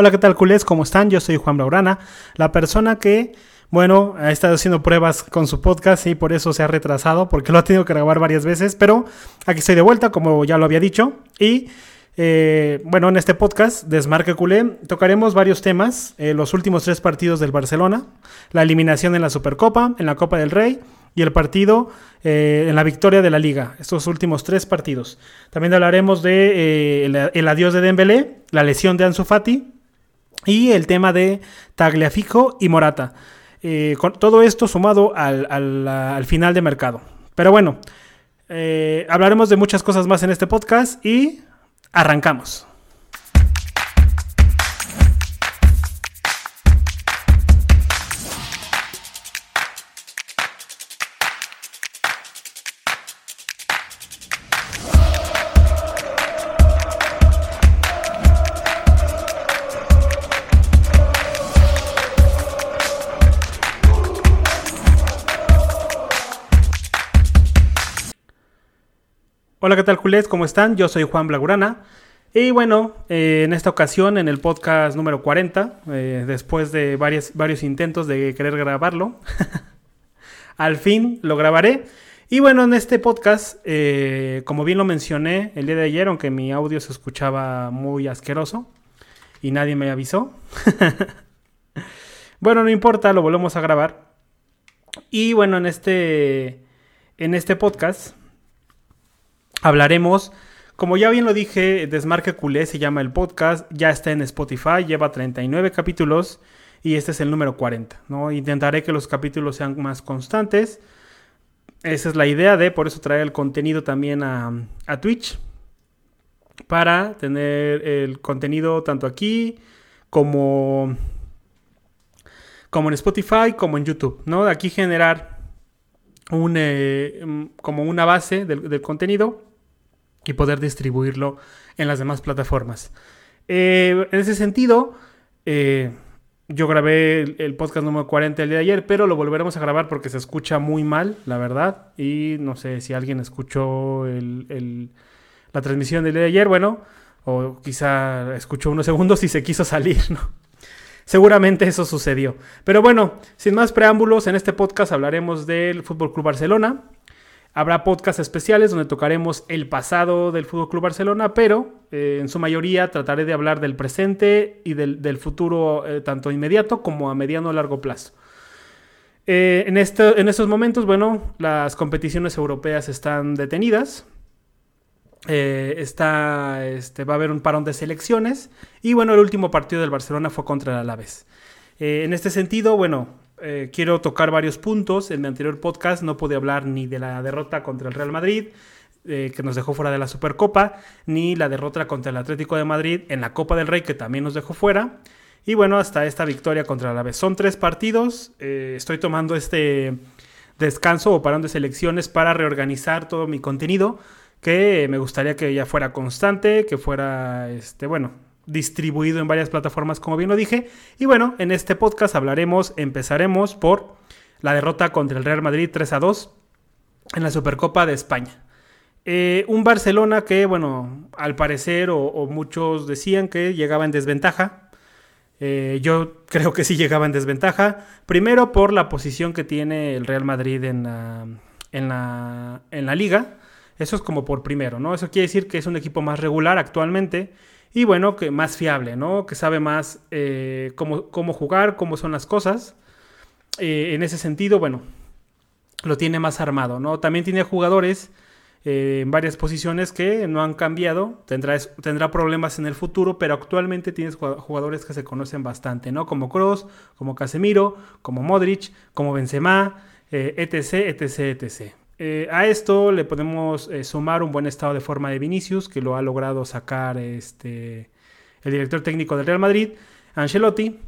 Hola, ¿qué tal, culés? ¿Cómo están? Yo soy Juan Blaurana, la persona que, bueno, ha estado haciendo pruebas con su podcast y por eso se ha retrasado, porque lo ha tenido que grabar varias veces, pero aquí estoy de vuelta, como ya lo había dicho, y eh, bueno, en este podcast, Desmarque Culé, tocaremos varios temas, eh, los últimos tres partidos del Barcelona, la eliminación en la Supercopa, en la Copa del Rey, y el partido eh, en la victoria de la liga, estos últimos tres partidos. También hablaremos de el, adiós de Dembélé, la lesión de Ansu Fati y el tema de Tagliafico y Morata. Eh, con todo esto sumado al, al, al, final de mercado. Pero bueno, eh, hablaremos de muchas cosas más en este podcast y arrancamos. Hola, ¿qué tal, culés? ¿Cómo están? Yo soy Juan Blagurana. Y bueno, eh, en esta ocasión, en el podcast número 40, eh, después de varios, intentos de querer grabarlo, al fin lo grabaré. Y bueno, en este podcast, eh, como bien lo mencioné el día de ayer, aunque mi audio se escuchaba muy asqueroso y nadie me avisó. bueno, no importa, lo volvemos a grabar. Y bueno, en este, en este podcast hablaremos, como ya bien lo dije, Desmarque Culé se llama el podcast, ya está en Spotify, lleva 39 capítulos y este es el número 40. ¿no? Intentaré que los capítulos sean más constantes. Esa es la idea de, por eso traer el contenido también a, Twitch, para tener el contenido tanto aquí como, como en Spotify, como en YouTube. ¿no? Aquí generar un, eh, como una base del contenido y poder distribuirlo en las demás plataformas. Eh, en ese sentido, eh, yo grabé el, podcast número 40 el día de ayer, pero lo volveremos a grabar porque se escucha muy mal, la verdad. Y no sé si alguien escuchó el, la transmisión del día de ayer, bueno, o quizá escuchó unos segundos y se quiso salir, ¿no? Seguramente eso sucedió. Pero bueno, sin más preámbulos, en este podcast hablaremos del Fútbol Club Barcelona, Habrá podcasts especiales donde tocaremos el pasado del Fútbol Club Barcelona, pero eh, en su mayoría trataré de hablar del presente y del, futuro eh, tanto inmediato como a mediano o largo plazo. Eh, en, este, en estos momentos, bueno, las competiciones europeas están detenidas. Está, este, va a haber un parón de selecciones. Y bueno, el último partido del Barcelona fue contra el Alavés. en este sentido, bueno, eh, quiero tocar varios puntos. En mi anterior podcast no pude hablar ni de la derrota contra el Real Madrid, eh, que nos dejó fuera de la Supercopa, ni la derrota contra el Atlético de Madrid en la Copa del Rey, que también nos dejó fuera. Y bueno, hasta esta victoria contra la vez. Son tres partidos. Eh, estoy tomando este descanso o parón de selecciones para reorganizar todo mi contenido, que me gustaría que ya fuera constante, que fuera, este, bueno, distribuido en varias plataformas, como bien lo dije. Y bueno, en este podcast hablaremos, empezaremos por la derrota contra el Real Madrid 3 a 2 en la Supercopa de España. Eh, un Barcelona que, bueno, al parecer, o, muchos decían que llegaba en desventaja. Eh, yo creo que sí llegaba en desventaja. Primero por la posición que tiene el Real Madrid en la, en la, en la liga. Eso es como por primero, ¿no? Eso quiere decir que es un equipo más regular actualmente y bueno, que más fiable, ¿no? Que sabe más eh, cómo, cómo, jugar, cómo son las cosas. Eh, en ese sentido, bueno, lo tiene más armado, ¿no? También tiene jugadores eh, en varias posiciones que no han cambiado. Tendrá, tendrá problemas en el futuro, pero actualmente tienes jugadores que se conocen bastante, ¿no? Como Cross, como Casemiro, como Modric, como Benzema, etc, etc, etc. Eh, a esto le podemos eh, sumar un buen estado de forma de Vinicius, que lo ha logrado sacar este, el director técnico del Real Madrid, Ancelotti.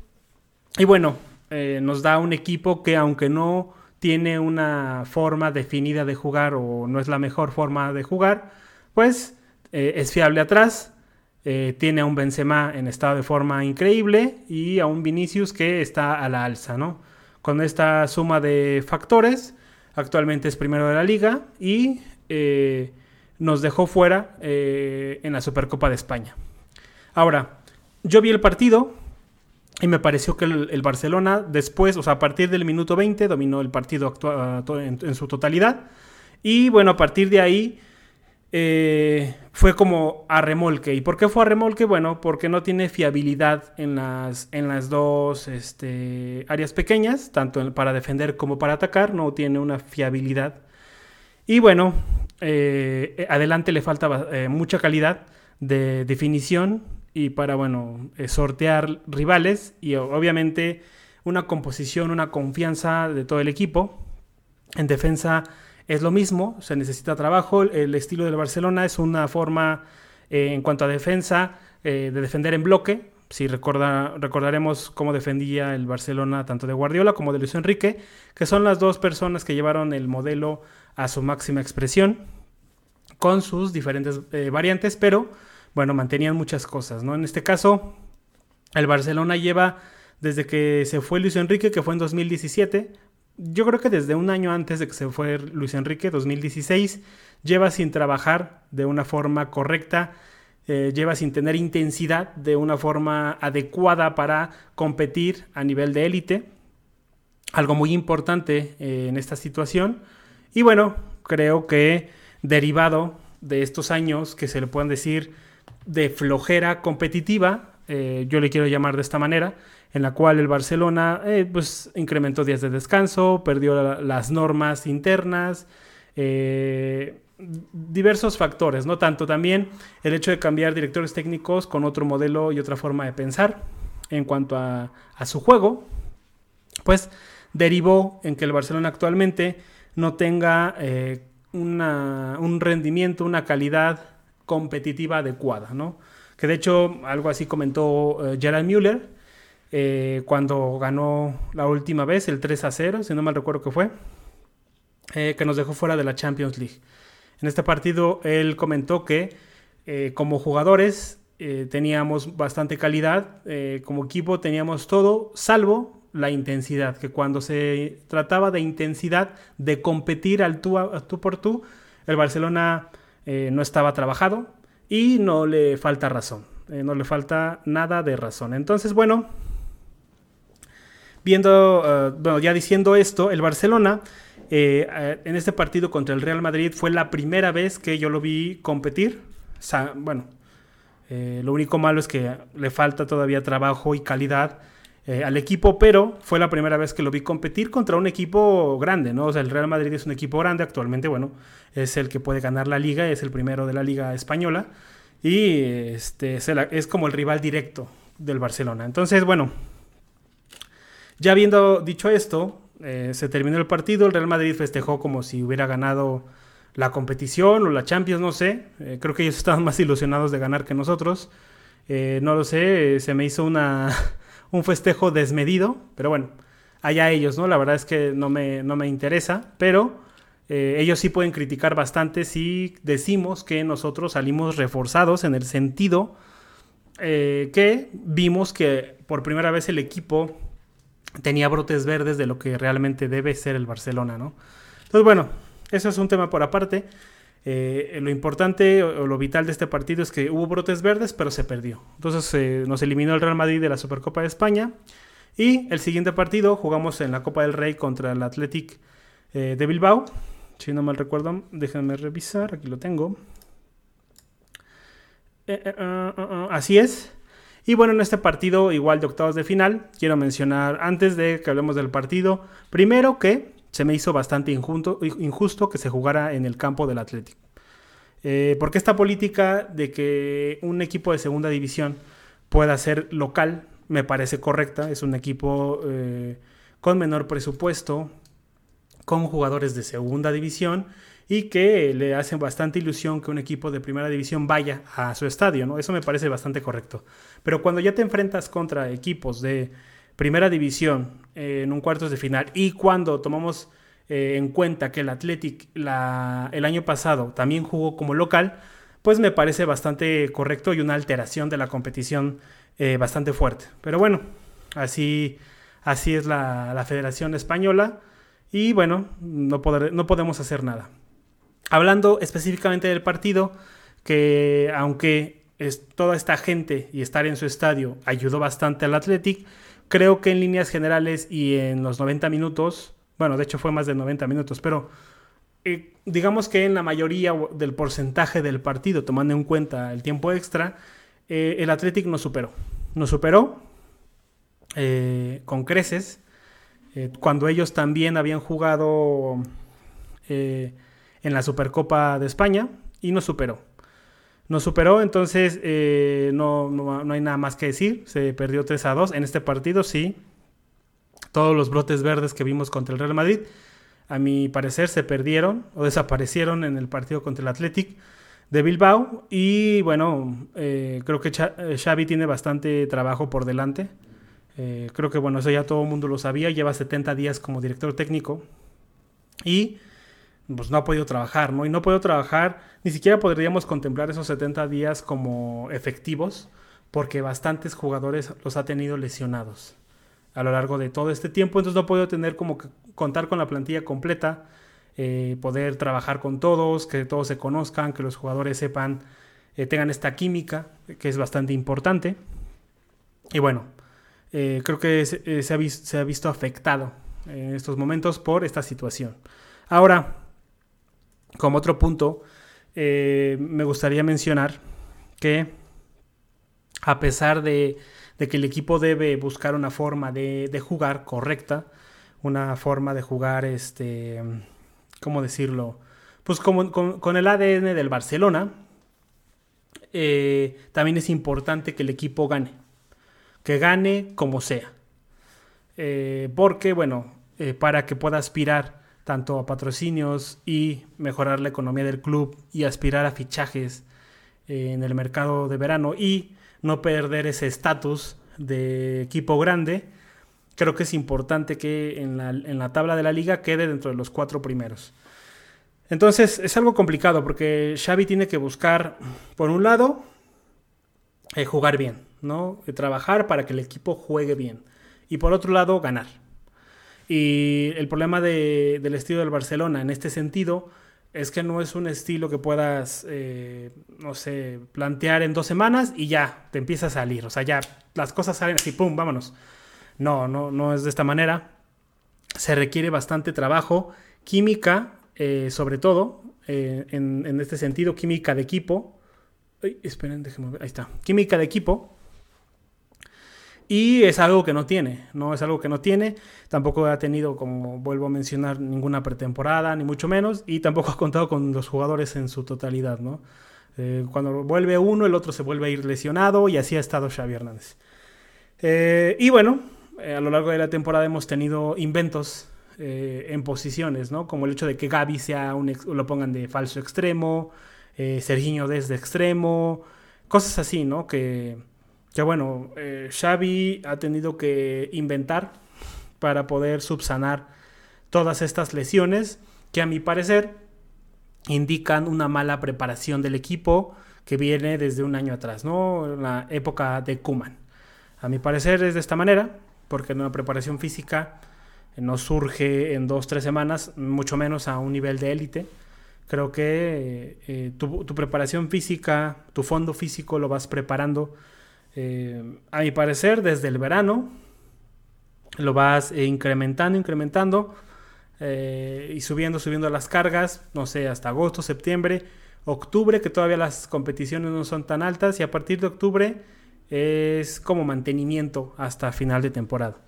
Y bueno, eh, nos da un equipo que aunque no tiene una forma definida de jugar o no es la mejor forma de jugar, pues es fiable atrás. tiene a un Benzema en estado de forma increíble y a un Vinicius que está a la alza, ¿no? Con esta suma de factores, Actualmente es primero de la liga y eh, nos dejó fuera eh, en la Supercopa de España. Ahora, yo vi el partido, Y me pareció que el, Barcelona después, o sea, a partir del minuto 20, dominó el partido en, en, su totalidad. Y bueno, a partir de ahí eh, fue como a remolque. ¿Y por qué fue a remolque? Bueno, porque no tiene fiabilidad en las, en las dos este, áreas pequeñas, tanto para defender como para atacar, no tiene una fiabilidad. Y bueno, eh, adelante le falta eh, mucha calidad de definición y para, bueno, sortear rivales y obviamente una composición, una confianza de todo el equipo. En defensa es lo mismo, se necesita trabajo. El estilo del Barcelona es una forma, eh, en cuanto a defensa, eh, de defender en bloque. Si recorda, recordaremos cómo defendía el Barcelona tanto de Guardiola como de Luis Enrique, que son las dos personas que llevaron el modelo a su máxima expresión, con sus diferentes eh, variantes, pero bueno, mantenían muchas cosas, ¿no? En este caso, el Barcelona lleva desde que se fue Luis Enrique, que fue en 2017, yo creo que desde un año antes de que se fue Luis Enrique, 2016, lleva sin trabajar de una forma correcta, eh, lleva sin tener intensidad de una forma adecuada para competir a nivel de élite. Algo muy importante eh, en esta situación. Y bueno, creo que derivado de estos años que se le pueden decir de flojera competitiva, eh, yo le quiero llamar de esta manera, en la cual el Barcelona eh, pues incrementó días de descanso, perdió las normas internas, eh, diversos factores, ¿no? Tanto también el hecho de cambiar directores técnicos con otro modelo y otra forma de pensar en cuanto a, su juego, pues derivó en que el Barcelona actualmente no tenga eh, un rendimiento, una calidad competitiva adecuada, ¿no? Que de hecho algo así comentó Gerald Müller, eh, cuando ganó la última vez, el 3 a 0, si no mal recuerdo que fue, eh, que nos dejó fuera de la Champions League. En este partido él comentó que eh, como jugadores teníamos bastante calidad, como equipo teníamos todo, salvo la intensidad, que cuando se trataba de intensidad, de competir al tú, tú por tú, el Barcelona no estaba trabajado y no le falta razón, no le falta nada de razón. Entonces, bueno, viendo, eh, bueno, ya diciendo esto, el Barcelona eh, eh, en este partido contra el Real Madrid fue la primera vez que yo lo vi competir. bueno, lo único malo es que le falta todavía trabajo y calidad al equipo, pero fue la primera vez que lo vi competir contra un equipo grande, ¿no? O sea, el Real Madrid es un equipo grande actualmente, bueno, es el que puede ganar la liga, es el primero de la liga española y este, es como el rival directo del Barcelona. Entonces, bueno, ya habiendo dicho esto, eh, se terminó el partido, el Real Madrid festejó como si hubiera ganado la competición o la Champions, no sé. Eh, creo que ellos estaban más ilusionados de ganar que nosotros. Eh, no lo sé, se me hizo una, un festejo desmedido, pero bueno, allá ellos, ¿no? La verdad es que no me, no me interesa, pero ellos sí pueden criticar bastante si decimos que nosotros salimos reforzados en el sentido que vimos que por primera vez el equipo tenía brotes verdes de lo que realmente debe ser el Barcelona, ¿no? Entonces, bueno, eso es un tema por aparte. Eh, lo importante o, lo vital de este partido es que hubo brotes verdes, pero se perdió. Entonces eh, nos eliminó el Real Madrid de la Supercopa de España. Y el siguiente partido jugamos en la Copa del Rey contra el Athletic eh, de Bilbao. Si no mal recuerdo, déjenme revisar, aquí lo tengo. así es. Y bueno, en este partido, igual de octavos de final, quiero mencionar, antes de que hablemos del partido, primero que se me hizo bastante injusto, que se jugara en el campo del Atlético. Eh, porque esta política de que un equipo de segunda división pueda ser local me parece correcta. Es un equipo eh, con menor presupuesto, con jugadores de segunda división y que le hacen bastante ilusión que un equipo de primera división vaya a su estadio, ¿no? Eso me parece bastante correcto. Pero cuando ya te enfrentas contra equipos de primera división eh, en un cuartos de final y cuando tomamos eh, en cuenta que el Athletic el año pasado también jugó como local, pues me parece bastante correcto y una alteración de la competición eh, bastante fuerte. Pero bueno, así, así es la, la Federación Española y bueno, no, no podemos hacer nada. Hablando específicamente del partido, que aunque es, toda esta gente y estar en su estadio ayudó bastante al Athletic. Creo que en líneas generales y en los 90 minutos, bueno, de hecho fue más de 90 minutos, pero eh, digamos que en la mayoría del porcentaje del partido, tomando en cuenta el tiempo extra, eh, el Athletic nos superó. Nos superó eh, con creces, cuando ellos también habían jugado en la Supercopa de España y nos superó. Nos superó, entonces no, no, no hay nada más que decir. Se perdió 3 a 2 en este partido, sí. Todos los brotes verdes que vimos contra el Real Madrid a mi parecer, se perdieron o desaparecieron en el partido contra el Athletic de Bilbao. Y bueno, eh, creo que eh, Xavi tiene bastante trabajo por delante. Eh, creo que bueno, eso ya todo el mundo lo sabía. Lleva 70 días como director técnico. Y pues no ha podido trabajar, ¿no? Y no ha podido trabajar, ni siquiera podríamos contemplar esos 70 días como efectivos, porque bastantes jugadores los ha tenido lesionados a lo largo de todo este tiempo, entonces no puedo tener como que contar con la plantilla completa, eh, poder trabajar con todos, que todos se conozcan, que los jugadores sepan, eh, tengan esta química, que es bastante importante. Y bueno, eh, creo que se, ha se, ha visto afectado en estos momentos por esta situación. Ahora, como otro punto, me gustaría mencionar que a pesar de que el equipo debe buscar una forma de, jugar correcta, una forma de jugar, este, ¿cómo decirlo? Pues con, el ADN del Barcelona, eh, también es importante que el equipo gane, que gane como sea. Eh, porque, bueno, eh, para que pueda aspirar tanto a patrocinios y mejorar la economía del club y aspirar a fichajes en el mercado de verano y no perder ese estatus de equipo grande, creo que es importante que en la, tabla de la liga quede dentro de los cuatro primeros. Entonces es algo complicado porque Xavi tiene que buscar, por un lado, eh, jugar bien, ¿no? Eh, trabajar para que el equipo juegue bien. Y por otro lado, ganar. Y el problema del estilo del Barcelona en este sentido es que no es un estilo que puedas, eh, no sé, plantear en dos semanas y ya te empieza a salir. O sea, ya las cosas salen así, ¡pum! Vámonos. No, no, no es de esta manera. Se requiere bastante trabajo, química, eh, sobre todo, eh, en, este sentido, química de equipo. esperen, déjenme ver. Ahí está. Química de equipo y es algo que no tiene, no es algo que no tiene. Tampoco ha tenido, como vuelvo a mencionar, ninguna pretemporada, ni mucho menos. Y tampoco ha contado con los jugadores en su totalidad, ¿no? Eh, cuando vuelve uno, el otro se vuelve a ir lesionado y así ha estado Xavi Hernández. Eh, y bueno, eh, a lo largo de la temporada hemos tenido inventos en posiciones, ¿no? Como el hecho de que Gaby sea un lo pongan de falso extremo, Serginho desde extremo, cosas así, ¿no? Que que bueno, eh, Xavi ha tenido que inventar para poder subsanar todas estas lesiones que a mi parecer indican una mala preparación del equipo que viene desde un año atrás, ¿no? La época de Kuman. A mi parecer es de esta manera, porque una preparación física no surge en dos, tres semanas, mucho menos a un nivel de élite. Creo que eh, tu, preparación física, tu fondo físico lo vas preparando eh, a mi parecer, desde el verano lo vas eh, incrementando, incrementando eh, y subiendo, subiendo las cargas, no sé, hasta agosto, septiembre, octubre, que todavía las competiciones no son tan altas y a partir de octubre es como mantenimiento hasta final de temporada.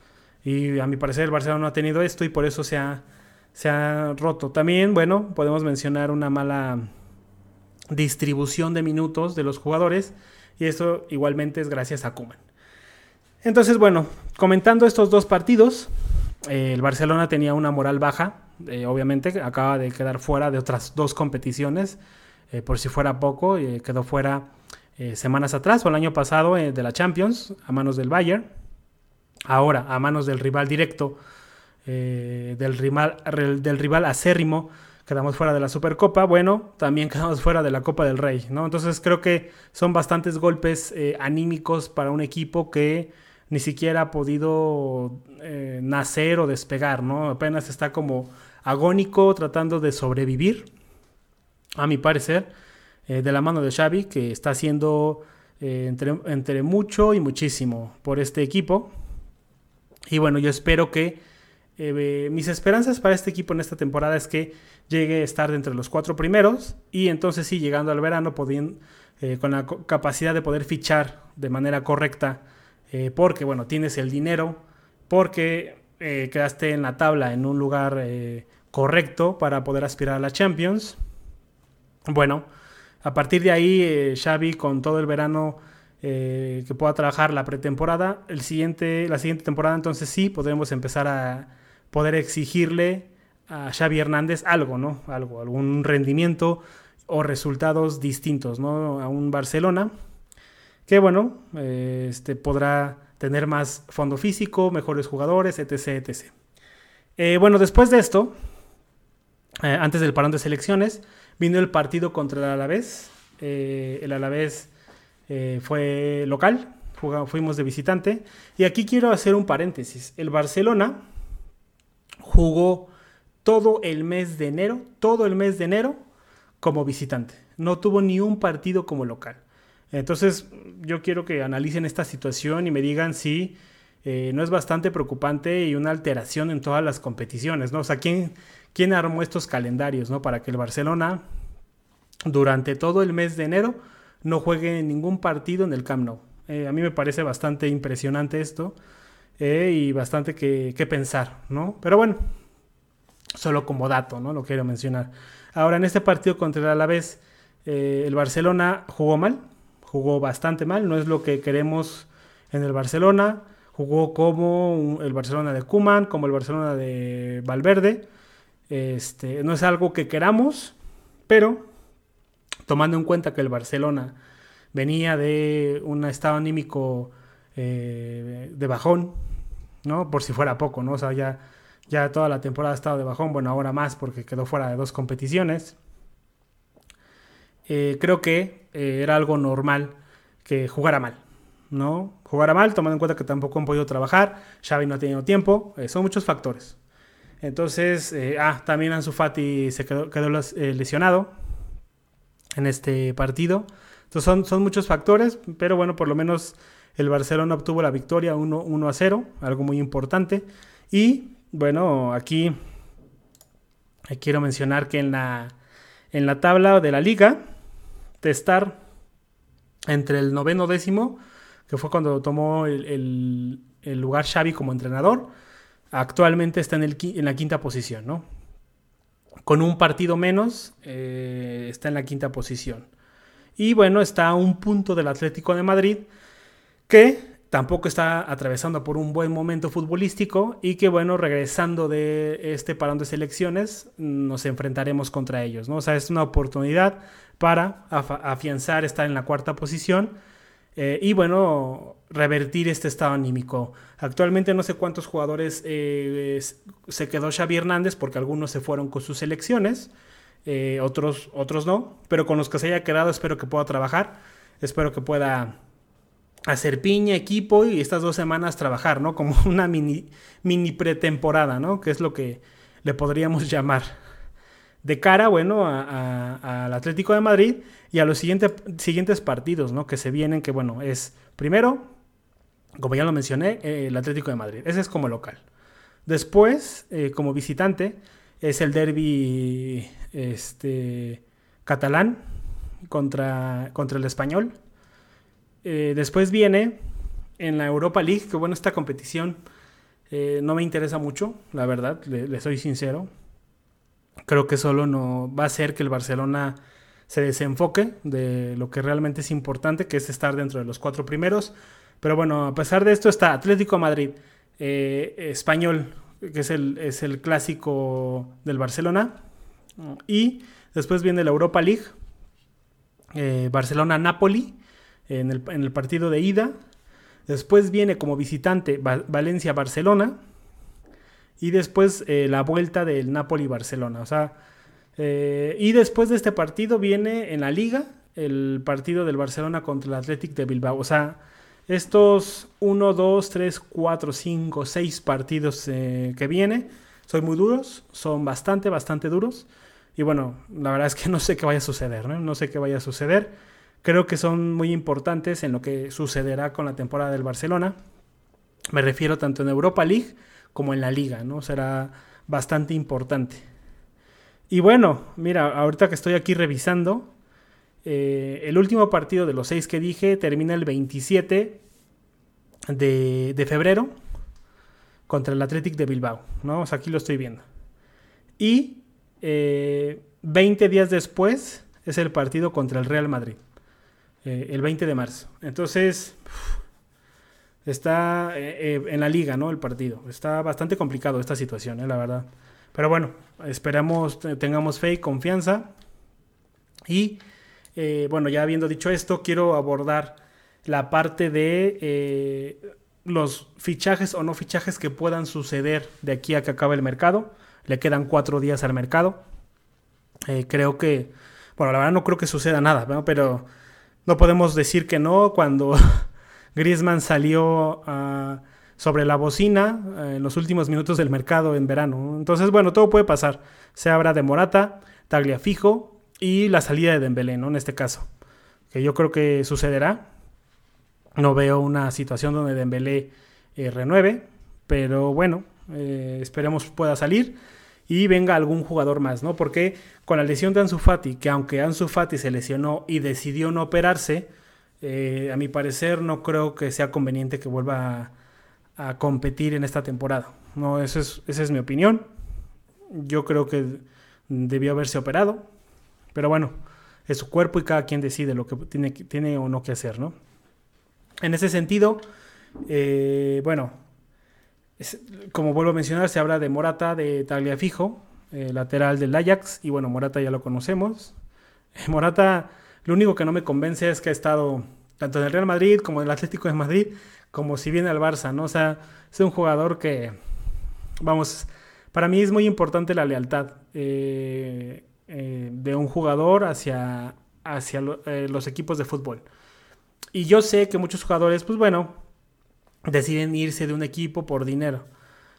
Y a mi parecer el Barcelona no ha tenido esto y por eso se ha, se ha roto. También, bueno, podemos mencionar una mala distribución de minutos de los jugadores y esto igualmente es gracias a Kuman. Entonces, bueno, comentando estos dos partidos, eh, el Barcelona tenía una moral baja, eh, obviamente, acaba de quedar fuera de otras dos competiciones, eh, por si fuera poco, quedó fuera semanas atrás o el año pasado de la Champions a manos del Bayern, ahora a manos del rival directo, del, rival, del rival acérrimo quedamos fuera de la Supercopa, bueno, también quedamos fuera de la Copa del Rey, ¿no? Entonces creo que son bastantes golpes eh, anímicos para un equipo que ni siquiera ha podido eh, nacer o despegar, ¿no? Apenas está como agónico tratando de sobrevivir, a mi parecer, eh, de la mano de Xavi, que está haciendo eh, entre, mucho y muchísimo por este equipo. Y bueno, yo espero que eh, mis esperanzas para este equipo en esta temporada es que llegue a estar entre los cuatro primeros y entonces sí, llegando al verano, eh, con la capacidad de poder fichar de manera correcta, porque bueno, tienes el dinero, porque quedaste en la tabla en un lugar correcto para poder aspirar a la Champions. Bueno, a partir de ahí, eh, Xavi con todo el verano eh, que pueda trabajar la pretemporada, el siguiente, la siguiente temporada entonces sí podremos empezar a poder exigirle a Xavi Hernández algo, ¿no? Algo, algún rendimiento o resultados distintos, ¿no? A un Barcelona que, bueno, eh, este, podrá tener más fondo físico, mejores jugadores, etc, etc. bueno, después de esto, antes del parón de selecciones, Vino el partido contra el Alavés. Eh, el Alavés eh, fue local, fuimos de visitante. Y aquí quiero hacer un paréntesis. El Barcelona jugó todo el mes de enero, todo el mes de enero como visitante. No tuvo ni un partido como local. Entonces yo quiero que analicen esta situación y me digan si eh, no es bastante preocupante y una alteración en todas las competiciones, ¿no? O sea, ¿quién, quién armó estos calendarios, ¿no? Para que el Barcelona durante todo el mes de enero no juegue ningún partido en el Camp Nou. Eh, a mí me parece bastante impresionante esto eh, y bastante que, pensar, ¿no? Pero bueno, solo como dato, ¿no? Lo quiero mencionar. Ahora, en este partido contra el Alavés, eh, el Barcelona jugó mal, jugó bastante mal, no es lo que queremos en el Barcelona. Jugó como el Barcelona de Kuman, como el Barcelona de Valverde. Este, no es algo que queramos, pero tomando en cuenta que el Barcelona venía de un estado anímico eh, de bajón, ¿no? Por si fuera poco, ¿no? O sea, ya, ya toda la temporada ha estado de bajón, bueno, ahora más porque quedó fuera de dos competiciones. Eh, creo que eh, era algo normal que jugara mal, ¿no? Jugara mal, tomando en cuenta que tampoco han podido trabajar, Xavi no ha tenido tiempo, son muchos factores. Entonces, ah, también Ansu Fati se quedó, quedó lesionado en este partido. Entonces son, son muchos factores, pero bueno, por lo menos el Barcelona obtuvo la victoria 1, a 0, algo muy importante. Y bueno, aquí quiero mencionar que en la, en la tabla de la liga, de estar entre el noveno décimo, que fue cuando tomó el, el lugar Xavi como entrenador, actualmente está en, el, en la quinta posición, ¿no? Con un partido menos, eh, está en la quinta posición. Y bueno, está a un punto del Atlético de Madrid, que tampoco está atravesando por un buen momento futbolístico y que bueno, regresando de este parón de selecciones, nos enfrentaremos contra ellos, ¿no? O sea, es una oportunidad para afianzar estar en la cuarta posición eh, y bueno, revertir este estado anímico. Actualmente no sé cuántos jugadores eh, se quedó Xavi Hernández porque algunos se fueron con sus selecciones, eh, otros, otros no, pero con los que se haya quedado espero que pueda trabajar, espero que pueda hacer piña, equipo y estas dos semanas trabajar, ¿no? Como una mini, mini pretemporada, ¿no? Que es lo que le podríamos llamar de cara, bueno, al Atlético de Madrid y a los siguientes partidos, ¿no? Que se vienen, que bueno, es primero, como ya lo mencioné, eh, el Atlético de Madrid. Ese es como local. Después, eh, como visitante, es el derby este, catalán contra, contra el español. Eh, después viene en la Europa League, que bueno, esta competición no me interesa mucho, la verdad, le soy sincero creo que solo no va a hacer que el Barcelona se desenfoque de lo que realmente es importante, que es estar dentro de los cuatro primeros. Pero bueno, a pesar de esto está Atlético Madrid, eh, Español, que es el, es el clásico del Barcelona. Y después viene la Europa League, eh, Barcelona-Napoli, en el, partido de ida. Después viene como visitante Valencia-Barcelona y después eh, la vuelta del Napoli-Barcelona. O sea, eh, y después de este partido viene en la liga el partido del Barcelona contra el Athletic de Bilbao. O sea, estos 1, 2, 3, 4, 5, 6 partidos eh, que viene son muy duros, son bastante, bastante duros. Y bueno, la verdad es que no sé qué vaya a suceder, ¿no? No sé qué vaya a suceder. Creo que son muy importantes en lo que sucederá con la temporada del Barcelona. Me refiero tanto en Europa League como en la liga, ¿no? Será bastante importante. Y bueno, mira, ahorita que estoy aquí revisando, eh, el último partido de los seis que dije termina el 27 de, febrero contra el Athletic de Bilbao, ¿no? O sea, aquí lo estoy viendo. Y 20 eh, días después es el partido contra el Real Madrid, eh, el 20 de marzo. Entonces, está en la liga, ¿no? El partido. Está bastante complicado esta situación, la verdad. Pero bueno, esperamos, tengamos fe y confianza. Y eh, bueno, ya habiendo dicho esto, quiero abordar la parte de eh, los fichajes o no fichajes que puedan suceder de aquí a que acabe el mercado. Le quedan cuatro días al mercado. Eh, creo que, bueno, la verdad no creo que suceda nada, pero no podemos decir que no cuando Griezmann salió ah, sobre la bocina en los últimos minutos del mercado en verano. Entonces, bueno, todo puede pasar. Se habla de Morata, Tagliafico, y la salida de Dembélé, ¿no? En este caso, que yo creo que sucederá. No veo una situación donde Dembélé eh, renueve, pero bueno, eh, esperemos pueda salir y venga algún jugador más, ¿no? Porque con la lesión de Ansu Fati, que aunque Ansu Fati se lesionó y decidió no operarse, eh, a mi parecer no creo que sea conveniente que vuelva a, competir en esta temporada. No, eso es, esa es mi opinión. Yo creo que debió haberse operado, pero bueno, es su cuerpo y cada quien decide lo que tiene, tiene o no que hacer, ¿no? En ese sentido, eh, bueno, como vuelvo a mencionar, se habla de Morata, de Tagliafijo, eh, lateral del Ajax, y bueno, Morata ya lo conocemos. Morata, lo único que no me convence es que ha estado tanto en el Real Madrid como en el Atlético de Madrid, como si viene al Barça, ¿no? O sea, es un jugador que, vamos, para mí es muy importante la lealtad. Eh, eh, de un jugador hacia, hacia eh, los equipos de fútbol. Y yo sé que muchos jugadores, pues bueno, deciden irse de un equipo por dinero.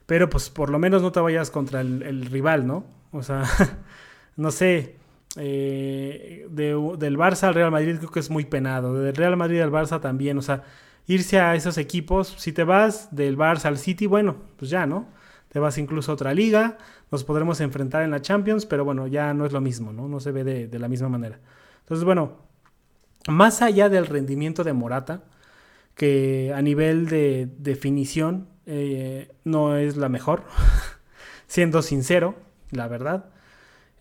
Pero pues por lo menos no te vayas contra el, rival, ¿no? O sea, no sé, eh, del Barça al Real Madrid creo que es muy penado. Del Real Madrid al Barça también, o sea, irse a esos equipos, si te vas del Barça al City, bueno, pues ya, ¿no? te vas incluso a otra liga, nos podremos enfrentar en la Champions, pero bueno, ya no es lo mismo, ¿no? No se ve de, la misma manera. Entonces, bueno, más allá del rendimiento de Morata, que a nivel de definición eh, no es la mejor, siendo sincero, la verdad.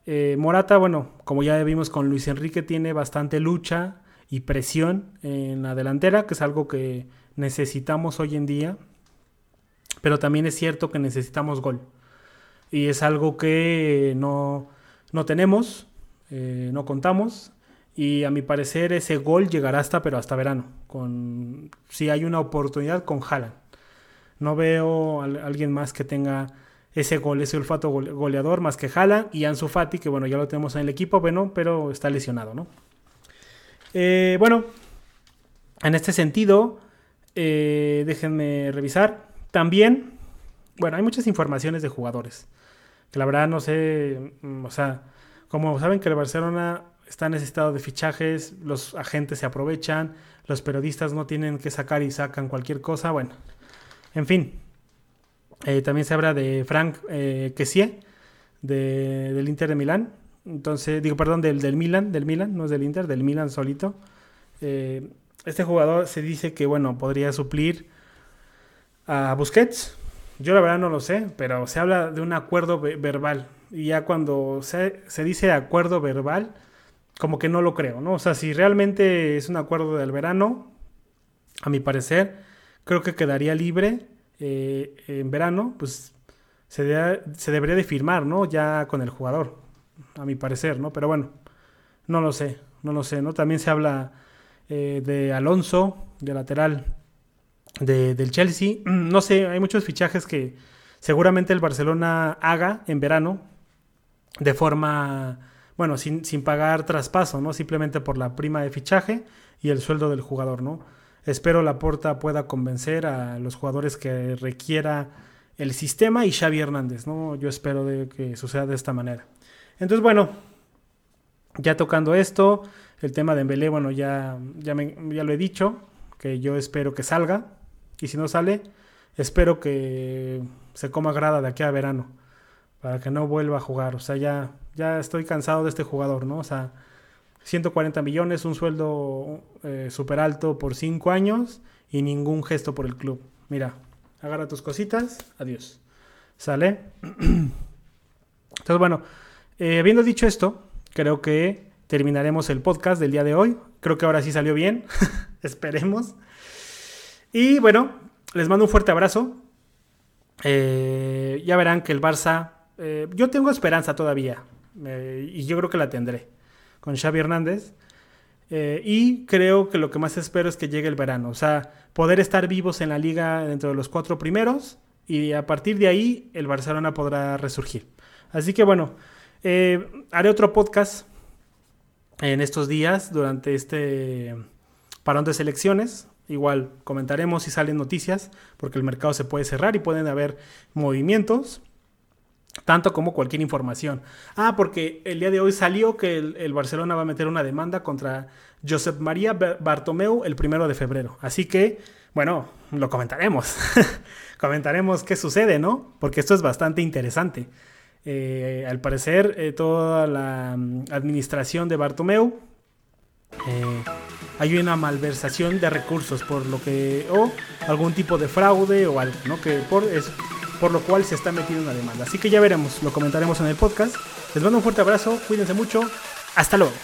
Eh, Morata, bueno, como ya vimos con Luis Enrique, tiene bastante lucha y presión en la delantera, que es algo que necesitamos hoy en día pero también es cierto que necesitamos gol. Y es algo que no, no tenemos, eh, no contamos. Y a mi parecer ese gol llegará hasta, pero hasta verano. Con, si hay una oportunidad con Haaland. No veo a alguien más que tenga ese gol, ese olfato goleador más que Haaland y Ansu Fati, que bueno, ya lo tenemos en el equipo, bueno, pero está lesionado, ¿no? Eh, bueno, en este sentido, eh, déjenme revisar. También, bueno, hay muchas informaciones de jugadores. Que la verdad no sé, mm, o sea, como saben que el Barcelona está necesitado de fichajes, los agentes se aprovechan, los periodistas no tienen que sacar y sacan cualquier cosa, bueno, en fin. Eh, también se habla de Frank eh, del Inter de Milán. Entonces, digo, perdón, del, del Milan, del Milan, no es del Inter, del Milan solito. Eh, este jugador se dice que, bueno, podría suplir a Busquets. Yo la verdad no lo sé, pero se habla de un acuerdo verbal. Y ya cuando se, dice acuerdo verbal, como que no lo creo, ¿no? O sea, si realmente es un acuerdo del verano, a mi parecer, creo que quedaría libre eh, en verano, pues se, debería de firmar, ¿no? Ya con el jugador, a mi parecer, ¿no? Pero bueno, no lo sé, no lo sé, ¿no? También se habla eh, de Alonso, de lateral del Chelsea. No sé, hay muchos fichajes que seguramente el Barcelona haga en verano de forma, bueno, sin, pagar traspaso, ¿no? Simplemente por la prima de fichaje y el sueldo del jugador, ¿no? Espero la Porta pueda convencer a los jugadores que requiera el sistema y Xavi Hernández, ¿no? Yo espero de que suceda de esta manera. Entonces, bueno, ya tocando esto, El tema de Embelé, bueno, ya, ya, ya lo he dicho, que yo espero que salga. Y si no sale, espero que se coma grada de aquí a verano. Para que no vuelva a jugar. O sea, ya, ya estoy cansado de este jugador, ¿no? O sea, 140 millones, un sueldo eh, súper alto por 5 años y ningún gesto por el club. Mira, agarra tus cositas, adiós. ¿Sale? Entonces, bueno, eh, habiendo dicho esto, creo que terminaremos el podcast del día de hoy. Creo que ahora sí salió bien. Esperemos. Y bueno, les mando un fuerte abrazo. Eh, ya verán que el Barça, eh, yo tengo esperanza todavía. Y yo creo que la tendré con Xavi Hernández. y creo que lo que más espero es que llegue el verano. O sea, poder estar vivos en la liga dentro de los cuatro primeros. Y a partir de ahí el Barcelona podrá resurgir. Así que bueno, eh, haré otro podcast en estos días durante este parón de selecciones. Igual comentaremos si salen noticias, porque el mercado se puede cerrar y pueden haber movimientos, tanto como cualquier información. Ah, porque el día de hoy salió que el, Barcelona va a meter una demanda contra Josep María Bartomeu el primero de febrero. Así que, bueno, lo comentaremos. comentaremos qué sucede, ¿no? Porque esto es bastante interesante. Eh, al parecer, eh, toda la mm, administración de Bartomeu eh, hay una malversación de recursos por lo que o algún tipo de fraude o algo, ¿no? Que por es por lo cual se está metiendo una demanda. Así que ya veremos, lo comentaremos en el podcast. Les mando un fuerte abrazo, cuídense mucho, hasta luego.